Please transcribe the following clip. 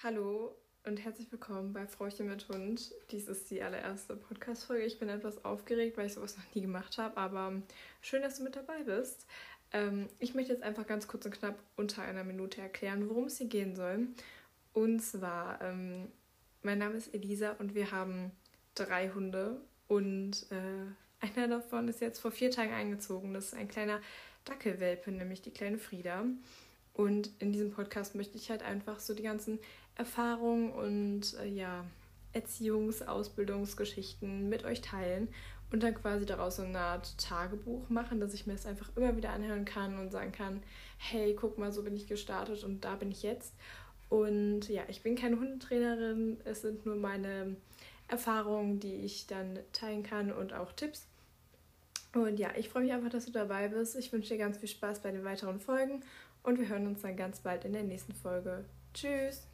Hallo und herzlich willkommen bei Frauchen mit Hund. Dies ist die allererste Podcast-Folge. Ich bin etwas aufgeregt, weil ich sowas noch nie gemacht habe, aber schön, dass du mit dabei bist. Ähm, ich möchte jetzt einfach ganz kurz und knapp unter einer Minute erklären, worum es hier gehen soll. Und zwar, ähm, mein Name ist Elisa und wir haben drei Hunde und äh, einer davon ist jetzt vor vier Tagen eingezogen. Das ist ein kleiner Dackelwelpe, nämlich die kleine Frieda. Und in diesem Podcast möchte ich halt einfach so die ganzen Erfahrungen und äh, ja, Erziehungs-, Ausbildungsgeschichten mit euch teilen und dann quasi daraus so eine Art Tagebuch machen, dass ich mir das einfach immer wieder anhören kann und sagen kann, hey, guck mal, so bin ich gestartet und da bin ich jetzt. Und ja, ich bin keine Hundetrainerin, es sind nur meine Erfahrungen, die ich dann teilen kann und auch Tipps. Und ja, ich freue mich einfach, dass du dabei bist. Ich wünsche dir ganz viel Spaß bei den weiteren Folgen und wir hören uns dann ganz bald in der nächsten Folge. Tschüss!